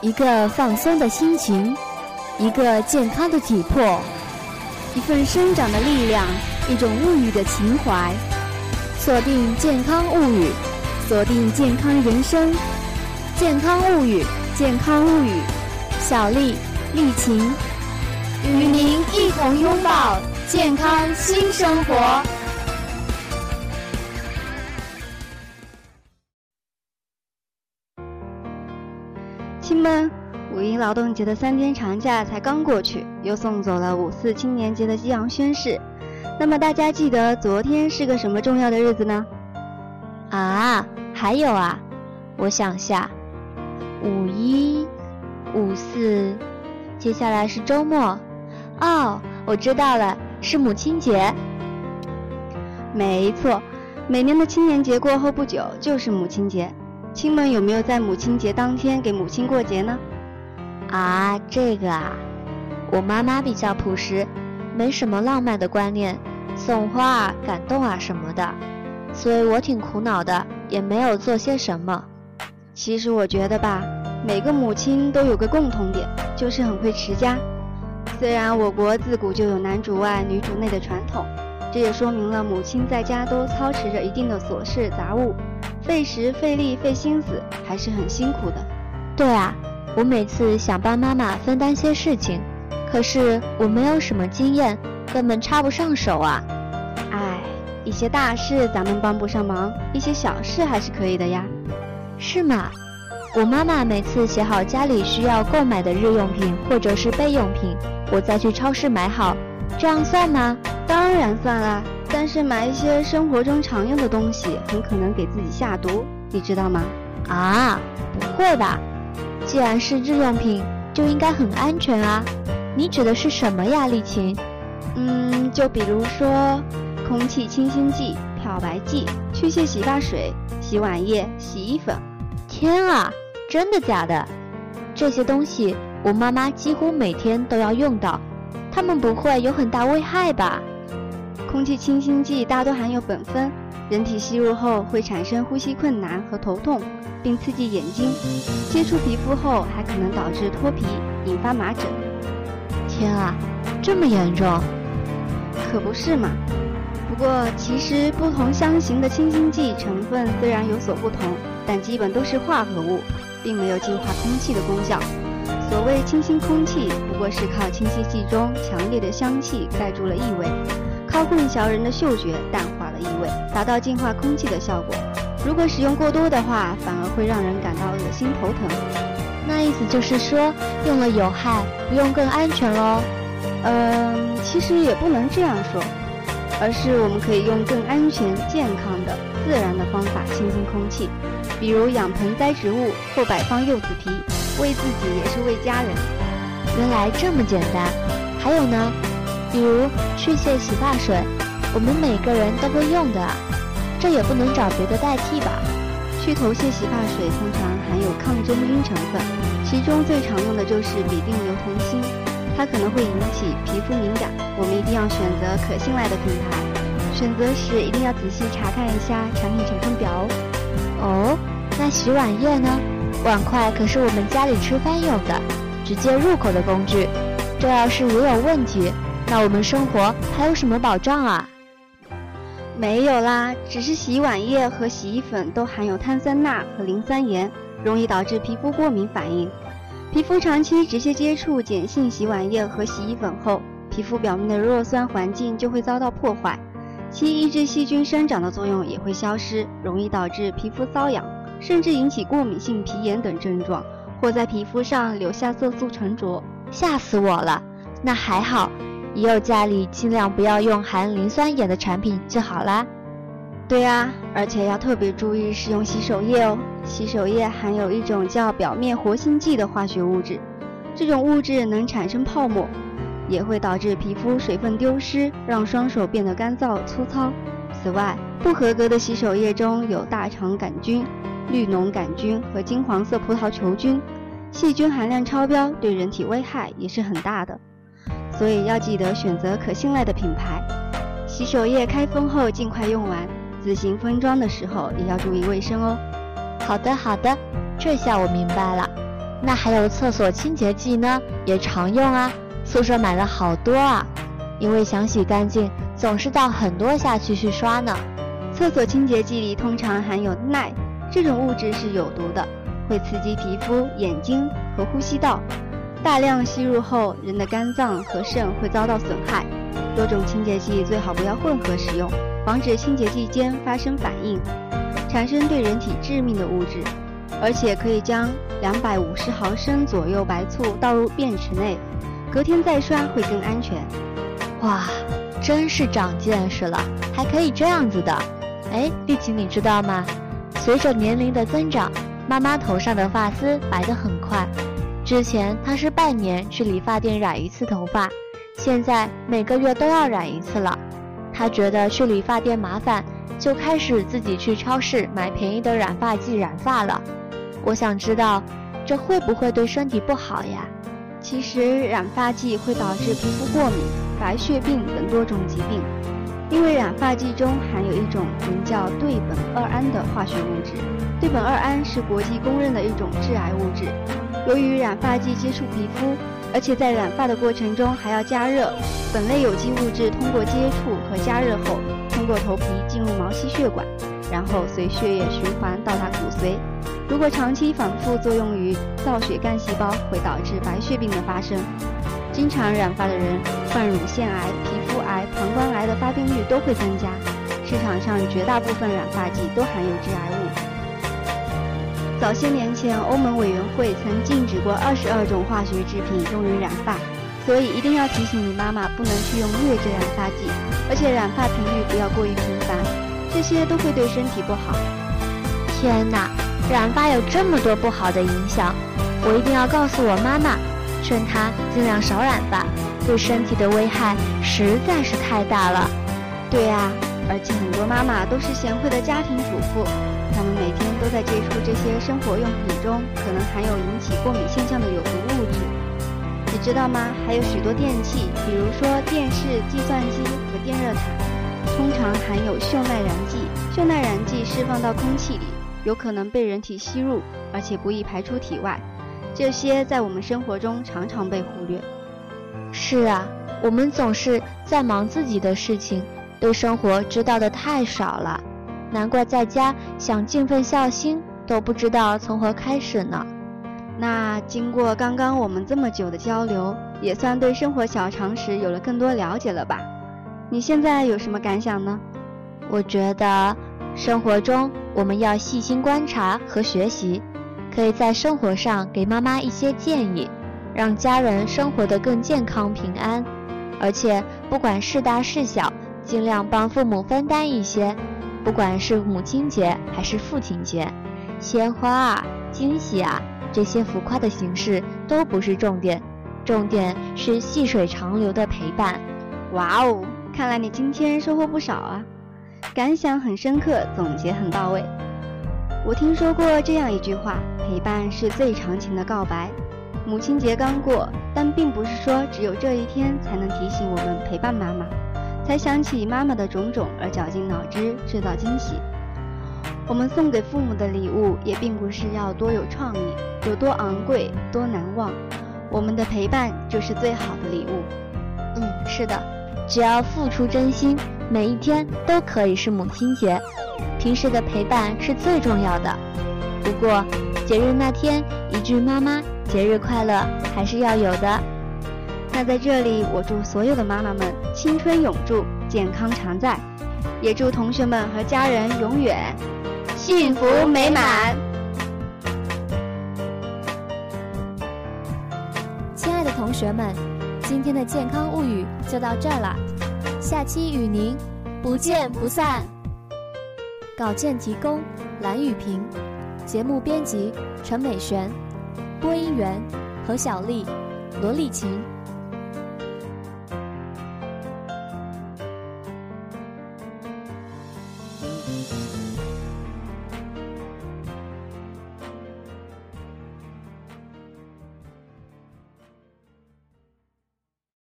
一个放松的心情，一个健康的体魄，一份生长的力量，一种物语的情怀。锁定健康物语，锁定健康人生。健康物语，健康物语，小丽、丽琴与您一同拥抱健康新生活。们，五一劳动节的三天长假才刚过去，又送走了五四青年节的激昂宣誓。那么大家记得昨天是个什么重要的日子呢？啊，还有啊，我想下，五一、五四，接下来是周末。哦，我知道了，是母亲节。没错，每年的青年节过后不久就是母亲节。亲们有没有在母亲节当天给母亲过节呢？啊，这个啊，我妈妈比较朴实，没什么浪漫的观念，送花啊、感动啊什么的，所以我挺苦恼的，也没有做些什么。其实我觉得吧，每个母亲都有个共同点，就是很会持家。虽然我国自古就有男主外女主内的传统，这也说明了母亲在家都操持着一定的琐事杂物。费时费力费心思，还是很辛苦的。对啊，我每次想帮妈妈分担些事情，可是我没有什么经验，根本插不上手啊。唉，一些大事咱们帮不上忙，一些小事还是可以的呀。是吗？我妈妈每次写好家里需要购买的日用品或者是备用品，我再去超市买好，这样算吗？当然算啦。但是买一些生活中常用的东西，很可能给自己下毒，你知道吗？啊，不会吧？既然是日用品，就应该很安全啊。你指的是什么呀，丽琴？嗯，就比如说空气清新剂、漂白剂、去屑洗发水、洗碗液、洗衣粉。天啊，真的假的？这些东西我妈妈几乎每天都要用到，它们不会有很大危害吧？空气清新剂大多含有苯酚，人体吸入后会产生呼吸困难和头痛，并刺激眼睛。接触皮肤后还可能导致脱皮，引发麻疹。天啊，这么严重？可不是嘛。不过其实不同香型的清新剂成分虽然有所不同，但基本都是化合物，并没有净化空气的功效。所谓清新空气，不过是靠清新剂中强烈的香气盖住了异味。靠混淆人的嗅觉，淡化了异味，达到净化空气的效果。如果使用过多的话，反而会让人感到恶心头疼。那意思就是说，用了有害，不用更安全喽？嗯，其实也不能这样说，而是我们可以用更安全、健康的、自然的方法清新空气，比如养盆栽植物或摆放柚子皮，为自己也是为家人。原来这么简单。还有呢？比如去屑洗发水，我们每个人都会用的，这也不能找别的代替吧？去头屑洗发水通常含有抗真菌成分，其中最常用的就是吡啶硫酮锌，它可能会引起皮肤敏感，我们一定要选择可信赖的品牌，选择时一定要仔细查看一下产品成分表哦。哦，那洗碗液呢？碗筷可是我们家里吃饭用的，直接入口的工具，这要是也有问题。那我们生活还有什么保障啊？没有啦，只是洗碗液和洗衣粉都含有碳酸钠和磷酸盐，容易导致皮肤过敏反应。皮肤长期直接接触碱性洗碗液和洗衣粉后，皮肤表面的弱酸环境就会遭到破坏，其抑制细菌生长的作用也会消失，容易导致皮肤瘙痒，甚至引起过敏性皮炎等症状，或在皮肤上留下色素沉着。吓死我了！那还好。以后家里尽量不要用含磷酸盐的产品就好啦。对啊，而且要特别注意使用洗手液哦。洗手液含有一种叫表面活性剂的化学物质，这种物质能产生泡沫，也会导致皮肤水分丢失，让双手变得干燥粗糙。此外，不合格的洗手液中有大肠杆菌、绿脓杆菌和金黄色葡萄球菌，细菌含量超标，对人体危害也是很大的。所以要记得选择可信赖的品牌。洗手液开封后尽快用完，自行分装的时候也要注意卫生哦。好的，好的，这下我明白了。那还有厕所清洁剂呢，也常用啊。宿舍买了好多啊，因为想洗干净，总是倒很多下去去刷呢。厕所清洁剂里通常含有氖，这种物质是有毒的，会刺激皮肤、眼睛和呼吸道。大量吸入后，人的肝脏和肾会遭到损害。多种清洁剂最好不要混合使用，防止清洁剂间发生反应，产生对人体致命的物质。而且可以将两百五十毫升左右白醋倒入便池内，隔天再刷会更安全。哇，真是长见识了，还可以这样子的。哎，丽琴，你知道吗？随着年龄的增长，妈妈头上的发丝白得很快。之前他是半年去理发店染一次头发，现在每个月都要染一次了。他觉得去理发店麻烦，就开始自己去超市买便宜的染发剂染发了。我想知道，这会不会对身体不好呀？其实染发剂会导致皮肤过敏、白血病等多种疾病。因为染发剂中含有一种名叫对苯二胺的化学物质，对苯二胺是国际公认的一种致癌物质。由于染发剂接触皮肤，而且在染发的过程中还要加热，本类有机物质通过接触和加热后，通过头皮进入毛细血管，然后随血液循环到达骨髓。如果长期反复作用于造血干细胞，会导致白血病的发生。经常染发的人，患乳腺癌、皮肤癌、膀胱癌的发病率都会增加。市场上绝大部分染发剂都含有致癌物。早些年前，欧盟委员会曾禁止过二十二种化学制品用于染发，所以一定要提醒你妈妈不能去用劣质染发剂，而且染发频率不要过于频繁，这些都会对身体不好。天哪，染发有这么多不好的影响，我一定要告诉我妈妈。劝她尽量少染发，对身体的危害实在是太大了。对啊，而且很多妈妈都是贤惠的家庭主妇，我们每天都在接触这些生活用品中可能含有引起过敏现象的有毒物质。你知道吗？还有许多电器，比如说电视、计算机和电热毯，通常含有溴耐燃剂。溴耐燃剂释放到空气里，有可能被人体吸入，而且不易排出体外。这些在我们生活中常常被忽略。是啊，我们总是在忙自己的事情，对生活知道的太少了。难怪在家想尽份孝心都不知道从何开始呢。那经过刚刚我们这么久的交流，也算对生活小常识有了更多了解了吧？你现在有什么感想呢？我觉得生活中我们要细心观察和学习。可以在生活上给妈妈一些建议，让家人生活得更健康平安。而且不管事大事小，尽量帮父母分担一些。不管是母亲节还是父亲节，鲜花啊、惊喜啊，这些浮夸的形式都不是重点，重点是细水长流的陪伴。哇哦，看来你今天收获不少啊，感想很深刻，总结很到位。我听说过这样一句话：陪伴是最长情的告白。母亲节刚过，但并不是说只有这一天才能提醒我们陪伴妈妈，才想起妈妈的种种而绞尽脑汁制造惊喜。我们送给父母的礼物也并不是要多有创意、有多昂贵、多难忘，我们的陪伴就是最好的礼物。嗯，是的，只要付出真心，每一天都可以是母亲节。平时的陪伴是最重要的，不过节日那天一句“妈妈节日快乐”还是要有的。那在这里，我祝所有的妈妈们青春永驻，健康常在，也祝同学们和家人永远幸福美满。亲爱的同学们，今天的健康物语就到这儿了，下期与您不见不散。稿件提供：蓝雨萍，节目编辑：陈美璇，播音员：何小丽、罗丽琴。